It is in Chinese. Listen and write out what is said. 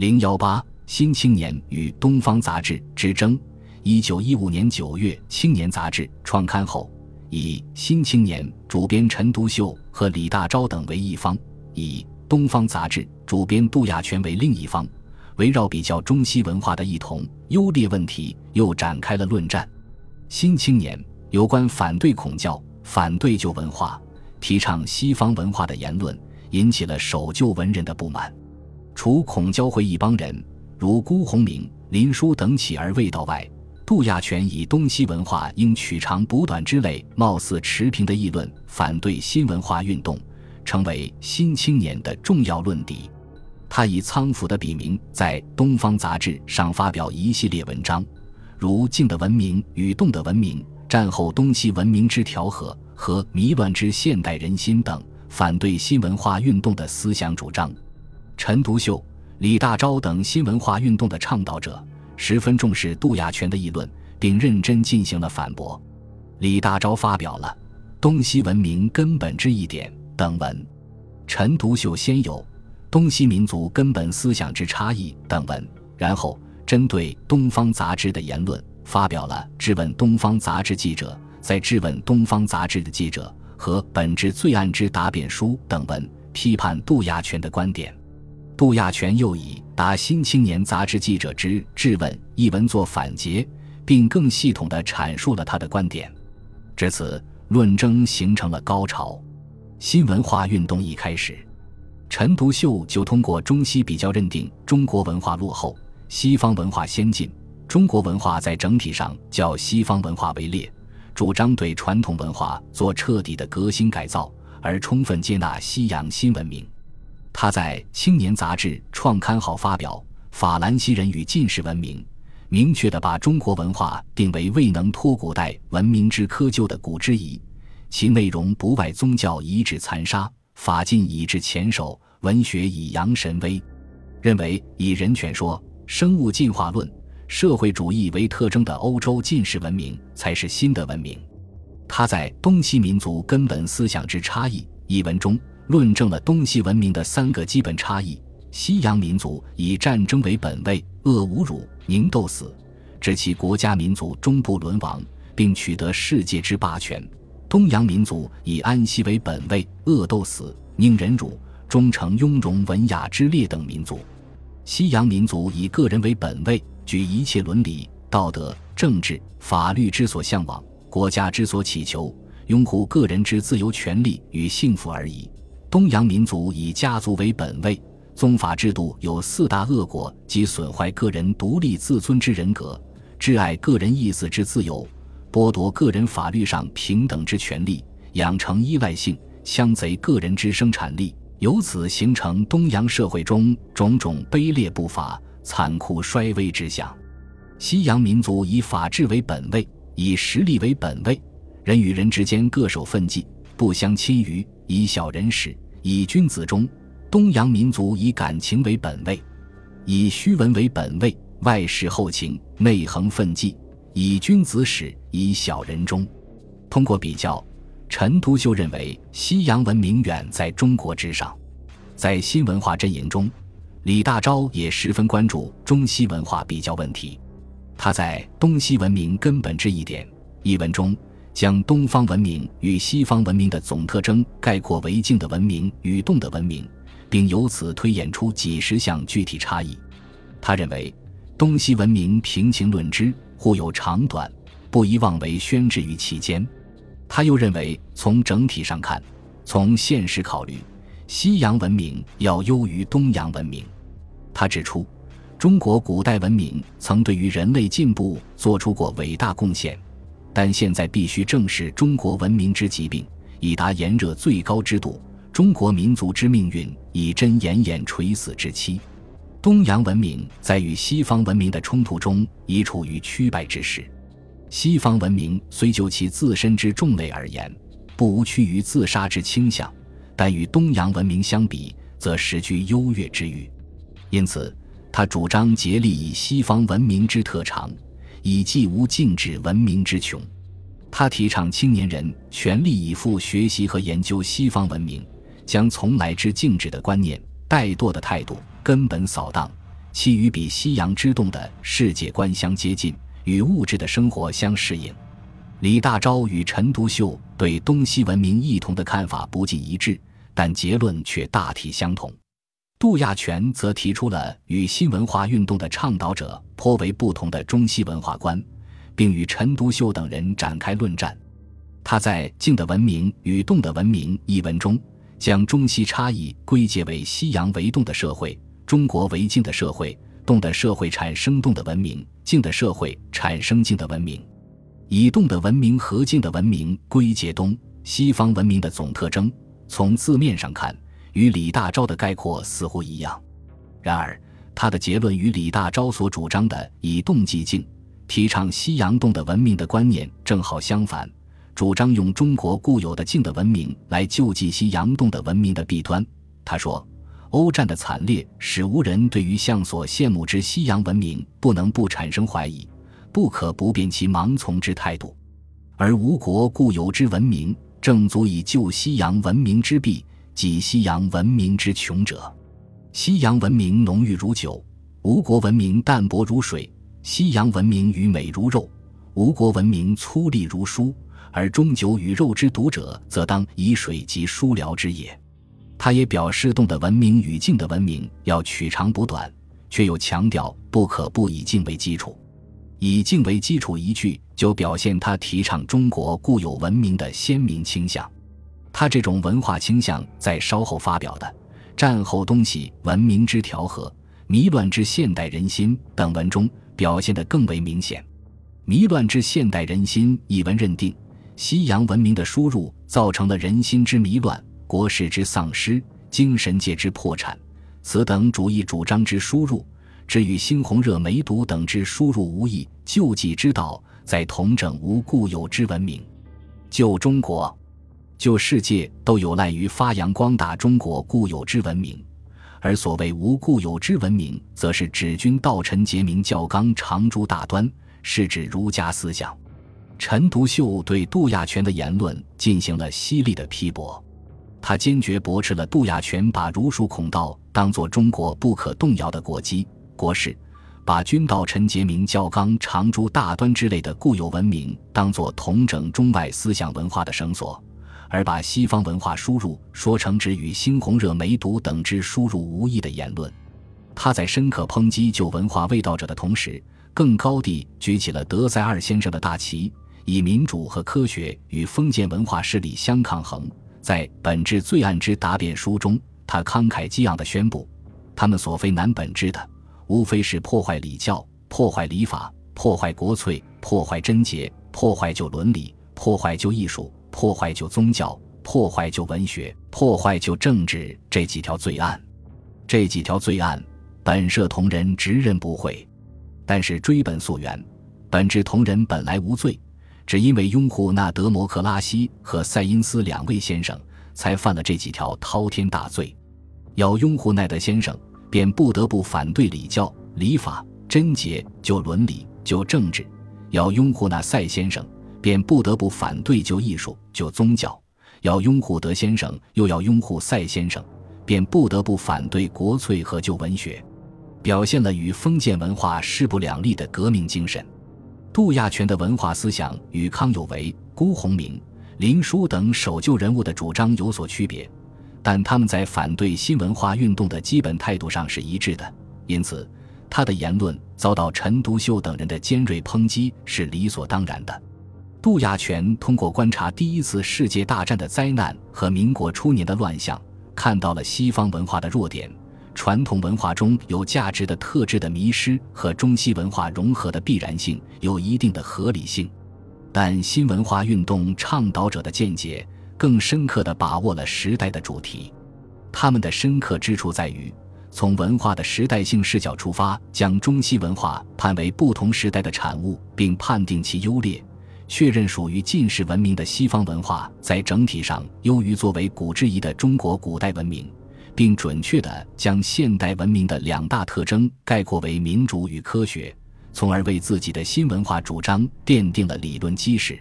零幺八，《新青年与东方杂志之争》。一九一五年九月，《青年》杂志创刊后，以《新青年》主编陈独秀和李大钊等为一方，以《东方杂志》主编杜亚全为另一方，围绕比较中西文化的异同优劣问题，又展开了论战。《新青年》有关反对孔教、反对旧文化、提倡西方文化的言论，引起了守旧文人的不满。除孔教会一帮人，如辜鸿铭、林纾等起而未到外，杜亚全以东西文化应取长补短之类貌似持平的议论，反对新文化运动，成为新青年的重要论敌。他以仓府的笔名在《东方杂志》上发表一系列文章，如《静的文明与动的文明》《战后东西文明之调和》和《迷乱之现代人心》等，反对新文化运动的思想主张。陈独秀、李大钊等新文化运动的倡导者十分重视杜亚全的议论，并认真进行了反驳。李大钊发表了《东西文明根本之一点》等文，陈独秀先有《东西民族根本思想之差异》等文，然后针对《东方杂志》的言论发表了《质问东方杂志记者在质问东方杂志的记者和本质罪案之答辩书》等文，批判杜亚全的观点。杜亚全又以《答新青年》杂志记者之质问一文作反诘，并更系统地阐述了他的观点。至此，论争形成了高潮。新文化运动一开始，陈独秀就通过中西比较认定中国文化落后，西方文化先进，中国文化在整体上较西方文化为劣，主张对传统文化做彻底的革新改造，而充分接纳西洋新文明。他在《青年》杂志创刊号发表《法兰西人与近世文明》，明确地把中国文化定为未能脱古代文明之窠臼的古之遗，其内容不外宗教遗址残杀、法禁以至前手、文学以扬神威，认为以人权说、生物进化论、社会主义为特征的欧洲近世文明才是新的文明。他在《东西民族根本思想之差异》一文中。论证了东西文明的三个基本差异：西洋民族以战争为本位，恶侮辱，宁斗死，致其国家民族终不沦亡，并取得世界之霸权；东洋民族以安息为本位，恶斗死，宁忍辱，终成雍容文雅之列等民族；西洋民族以个人为本位，举一切伦理、道德、政治、法律之所向往，国家之所祈求，拥护个人之自由权利与幸福而已。东洋民族以家族为本位，宗法制度有四大恶果，即损坏个人独立自尊之人格，挚爱个人意思之自由，剥夺个人法律上平等之权利，养成依赖性，枪贼个人之生产力，由此形成东洋社会中种种卑劣不法、残酷衰微之象。西洋民族以法治为本位，以实力为本位，人与人之间各守分际，不相侵于。以小人始，以君子终。东洋民族以感情为本位，以虚文为本位，外事后情，内恒奋际。以君子始，以小人终。通过比较，陈独秀认为西洋文明远在中国之上。在新文化阵营中，李大钊也十分关注中西文化比较问题。他在《东西文明根本之一点》一文中。将东方文明与西方文明的总特征概括为静的文明与动的文明，并由此推演出几十项具体差异。他认为，东西文明平情论之，互有长短，不宜妄为宣制于其间。他又认为，从整体上看，从现实考虑，西洋文明要优于东洋文明。他指出，中国古代文明曾对于人类进步做出过伟大贡献。但现在必须正视中国文明之疾病，以达炎热最高之度。中国民族之命运已臻奄奄垂死之期。东洋文明在与西方文明的冲突中已处于屈败之势。西方文明虽就其自身之众类而言，不无趋于自杀之倾向，但与东洋文明相比，则实居优越之域。因此，他主张竭力以西方文明之特长。以济无静止文明之穷，他提倡青年人全力以赴学习和研究西方文明，将从来之静止的观念、怠惰的态度根本扫荡，其与比西洋之动的世界观相接近，与物质的生活相适应。李大钊与陈独秀对东西文明异同的看法不尽一致，但结论却大体相同。杜亚全则提出了与新文化运动的倡导者颇为不同的中西文化观，并与陈独秀等人展开论战。他在《静的文明与动的文明》一文中，将中西差异归结为西洋为动的社会，中国为静的社会。动的社会产生动的文明，静的社会产生静的文明。以动的文明和静的文明归结东西方文明的总特征，从字面上看，与李大钊的概括似乎一样。然而，他的结论与李大钊所主张的以动即静，提倡西洋动的文明的观念正好相反。主张用中国固有的静的文明来救济西洋动的文明的弊端。他说：“欧战的惨烈使无人对于向所羡慕之西洋文明不能不产生怀疑，不可不变其盲从之态度。而吴国固有之文明，正足以救西洋文明之弊，即西洋文明之穷者。西洋文明浓郁如酒，吴国文明淡薄如水；西洋文明与美如肉，吴国文明粗粝如书。”而终酒与肉之毒者，则当以水及疏疗之也。他也表示，动的文明与静的文明要取长补短，却又强调不可不以静为基础。以静为基础一句，就表现他提倡中国固有文明的鲜明倾向。他这种文化倾向，在稍后发表的《战后东西文明之调和、迷乱之现代人心》等文中，表现得更为明显。《迷乱之现代人心》一文认定。西洋文明的输入造成了人心之迷乱、国势之丧失、精神界之破产。此等主义主张之输入，只与猩红热梅毒等之输入无异。救济之道，在同整无固有之文明。救中国、就世界，都有赖于发扬光大中国固有之文明。而所谓无固有之文明，则是指君道臣节明教纲长诸大端，是指儒家思想。陈独秀对杜亚全的言论进行了犀利的批驳，他坚决驳斥了杜亚全把儒术孔道当作中国不可动摇的国基国事，把君道臣节明教纲长诸大端之类的固有文明当作统整中外思想文化的绳索，而把西方文化输入说成只与猩红热梅毒等之输入无异的言论。他在深刻抨击旧文化味道者的同时，更高地举起了德塞尔先生的大旗。以民主和科学与封建文化势力相抗衡，在《本质罪案之答辩书》中，他慷慨激昂地宣布：“他们所非难本质的，无非是破坏礼教、破坏礼法、破坏国粹、破坏贞洁、破坏旧伦理、破坏旧艺术、破坏旧宗教、破坏旧文学、破坏旧政治这几条罪案。这几条罪案，本社同仁直认不讳。但是追本溯源，本质同仁本来无罪。”只因为拥护那德摩克拉西和塞因斯两位先生，才犯了这几条滔天大罪。要拥护奈德先生，便不得不反对礼教、礼法、贞洁、就伦理、就政治；要拥护那塞先生，便不得不反对旧艺术、旧宗教；要拥护德先生，又要拥护赛先生，便不得不反对国粹和旧文学，表现了与封建文化势不两立的革命精神。杜亚全的文化思想与康有为、辜鸿铭、林纾等守旧人物的主张有所区别，但他们在反对新文化运动的基本态度上是一致的，因此他的言论遭到陈独秀等人的尖锐抨击是理所当然的。杜亚全通过观察第一次世界大战的灾难和民国初年的乱象，看到了西方文化的弱点。传统文化中有价值的特质的迷失和中西文化融合的必然性有一定的合理性，但新文化运动倡导者的见解更深刻地把握了时代的主题。他们的深刻之处在于，从文化的时代性视角出发，将中西文化判为不同时代的产物，并判定其优劣，确认属于近世文明的西方文化在整体上优于作为古之一的中国古代文明。并准确地将现代文明的两大特征概括为民主与科学，从而为自己的新文化主张奠定了理论基石。